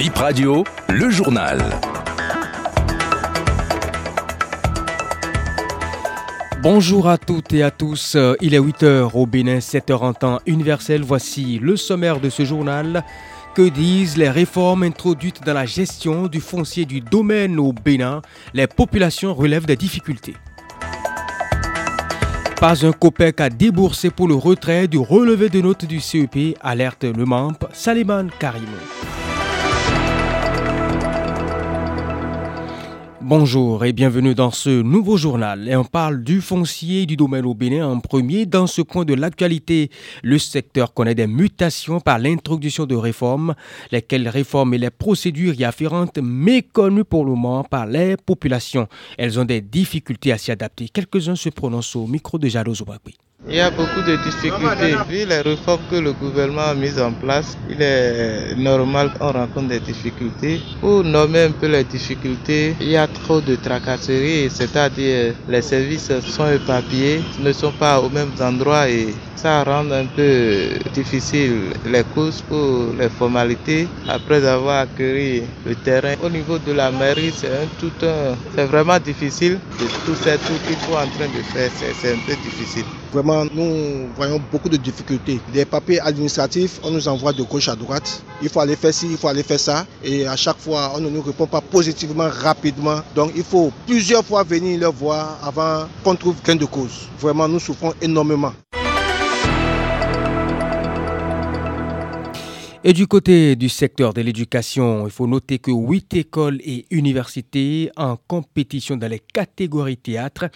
Bip Radio, le journal. Bonjour à toutes et à tous. Il est 8h au Bénin, 7h en temps universel. Voici le sommaire de ce journal. Que disent les réformes introduites dans la gestion du foncier du domaine au Bénin? Les populations relèvent des difficultés. Pas un copec à débourser pour le retrait du relevé de notes du CEP, alerte le MAMP Saliman Karimou. Bonjour et bienvenue dans ce nouveau journal. Et on parle du foncier du domaine au Bénin en premier. Dans ce point de l'actualité, le secteur connaît des mutations par l'introduction de réformes, lesquelles réformes et les procédures y afférentes méconnues pour le moment par les populations. Elles ont des difficultés à s'y adapter. Quelques-uns se prononcent au micro de Jalo. Il y a beaucoup de difficultés. Vu les réformes que le gouvernement a mises en place, il est normal qu'on rencontre des difficultés. Pour nommer un peu les difficultés, il y a trop de tracasseries, c'est-à-dire les services sont éparpillés, ne sont pas aux mêmes endroits et ça rend un peu difficile les courses pour les formalités après avoir accueilli le terrain. Au niveau de la mairie, c'est un tout un, c'est vraiment difficile de tout ces trucs qu'il faut en train de faire, c'est un peu difficile. Vraiment, nous voyons beaucoup de difficultés. Des papiers administratifs, on nous envoie de gauche à droite. Il faut aller faire ci, il faut aller faire ça. Et à chaque fois, on ne nous répond pas positivement, rapidement. Donc il faut plusieurs fois venir leur voir avant qu'on trouve gain de cause. Vraiment, nous souffrons énormément. Et du côté du secteur de l'éducation, il faut noter que huit écoles et universités en compétition dans les catégories théâtre,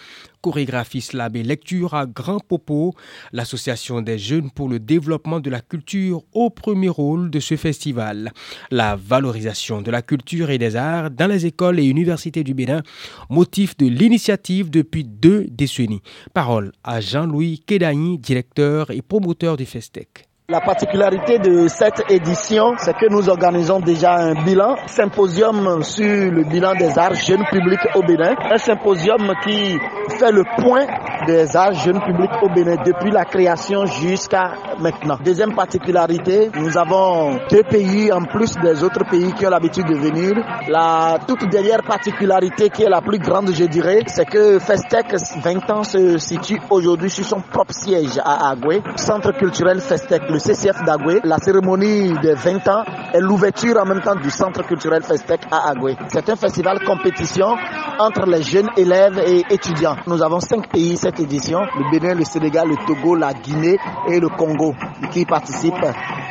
chorégraphie, slam et lecture à Grand Popo, l'association des jeunes pour le développement de la culture au premier rôle de ce festival. La valorisation de la culture et des arts dans les écoles et universités du Bénin, motif de l'initiative depuis deux décennies. Parole à Jean-Louis Kedaï, directeur et promoteur du Festec. La particularité de cette édition, c'est que nous organisons déjà un bilan, symposium sur le bilan des arts jeunes publics au Bénin, un symposium qui fait le point des arts jeunes publics au Bénin depuis la création jusqu'à maintenant. Deuxième particularité, nous avons deux pays en plus des autres pays qui ont l'habitude de venir. La toute dernière particularité qui est la plus grande, je dirais, c'est que Festec 20 ans se situe aujourd'hui sur son propre siège à Agüe, centre culturel Festec le CCF d'Agüe. La cérémonie des 20 ans est l'ouverture en même temps du centre culturel Festec à Agüe. C'est un festival compétition entre les jeunes élèves et étudiants. Nous avons cinq pays cette édition, le Bénin, le Sénégal, le Togo, la Guinée et le Congo qui participent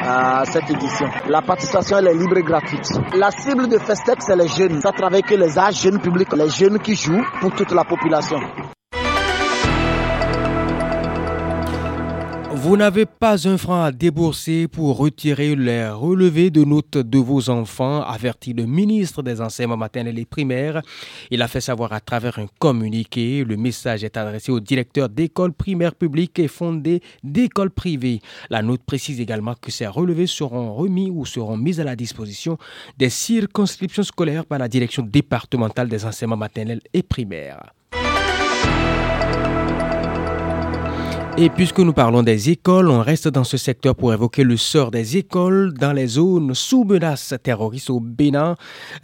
à cette édition. La participation est libre et gratuite. La cible de Festec, c'est les jeunes. Ça travaille que les âges jeunes publics, les jeunes qui jouent pour toute la population. Vous n'avez pas un franc à débourser pour retirer les relevés de notes de vos enfants, avertit le ministre des enseignements maternels et primaires. Il a fait savoir à travers un communiqué. Le message est adressé au directeur d'école primaire publique et fondée d'écoles privées. La note précise également que ces relevés seront remis ou seront mis à la disposition des circonscriptions scolaires par la direction départementale des enseignements maternels et primaires. Et puisque nous parlons des écoles, on reste dans ce secteur pour évoquer le sort des écoles dans les zones sous menace terroriste au Bénin.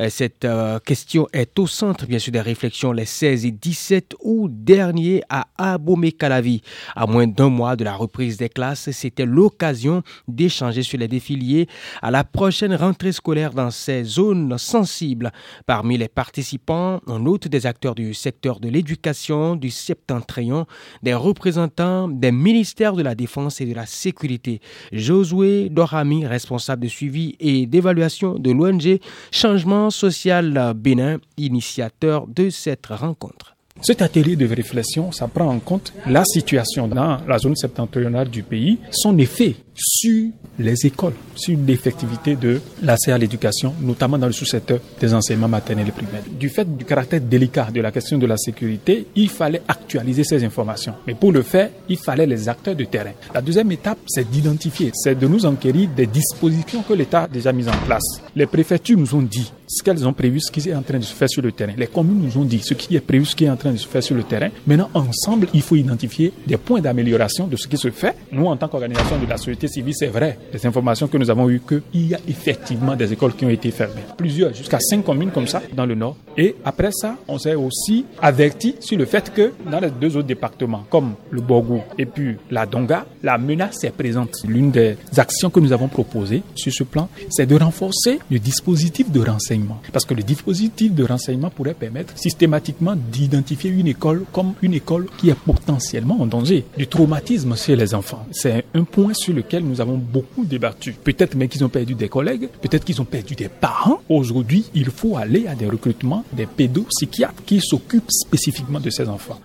Euh, cette euh, question est au centre, bien sûr, des réflexions les 16 et 17 août dernier à Abomey-Calavi. À moins d'un mois de la reprise des classes, c'était l'occasion d'échanger sur les défiliés à la prochaine rentrée scolaire dans ces zones sensibles. Parmi les participants, on note des acteurs du secteur de l'éducation, du septentrion, des représentants des ministères de la Défense et de la Sécurité. Josué Dorami, responsable de suivi et d'évaluation de l'ONG Changement Social Bénin, initiateur de cette rencontre. Cet atelier de réflexion, ça prend en compte la situation dans la zone septentrionale du pays, son effet sur les écoles, sur l'effectivité de l'accès à l'éducation, notamment dans le sous-secteur des enseignements maternels et primaires. Du fait du caractère délicat de la question de la sécurité, il fallait actualiser ces informations. Mais pour le faire, il fallait les acteurs de terrain. La deuxième étape, c'est d'identifier, c'est de nous enquérir des dispositions que l'État a déjà mises en place. Les préfectures nous ont dit ce qu'elles ont prévu, ce qui est en train de se faire sur le terrain. Les communes nous ont dit ce qui est prévu, ce qui est en train de se faire sur le terrain. Maintenant, ensemble, il faut identifier des points d'amélioration de ce qui se fait. Nous, en tant qu'organisation de la société civile, c'est vrai. Les informations que nous avons eues, qu'il y a effectivement des écoles qui ont été fermées. Plusieurs, jusqu'à cinq communes comme ça dans le nord. Et après ça, on s'est aussi averti sur le fait que dans les deux autres départements, comme le Borgou et puis la Donga, la menace est présente. L'une des actions que nous avons proposées sur ce plan, c'est de renforcer le dispositif de renseignement. Parce que le dispositif de renseignement pourrait permettre systématiquement d'identifier une école comme une école qui est potentiellement en danger du traumatisme chez les enfants. C'est un point sur lequel nous avons beaucoup débattu. Peut-être même qu'ils ont perdu des collègues, peut-être qu'ils ont perdu des parents. Aujourd'hui, il faut aller à des recrutements des pédopsychiatres qui s'occupent spécifiquement de ces enfants.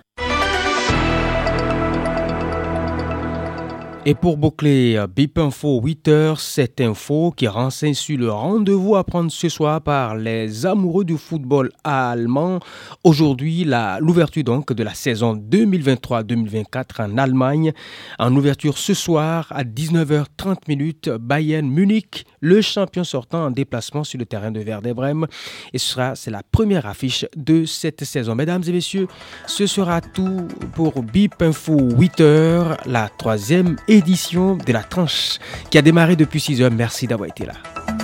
Et pour boucler euh, BIP Info 8 heures, cette info qui renseigne sur le rendez-vous à prendre ce soir par les amoureux du football allemand. Aujourd'hui, l'ouverture donc de la saison 2023-2024 en Allemagne. En ouverture ce soir à 19h30 minutes, Bayern Munich, le champion sortant en déplacement sur le terrain de Werder Bremen. Et ce sera, c'est la première affiche de cette saison. Mesdames et messieurs, ce sera tout pour BIP Info 8 heures, la troisième édition de la tranche qui a démarré depuis 6 heures. Merci d'avoir été là.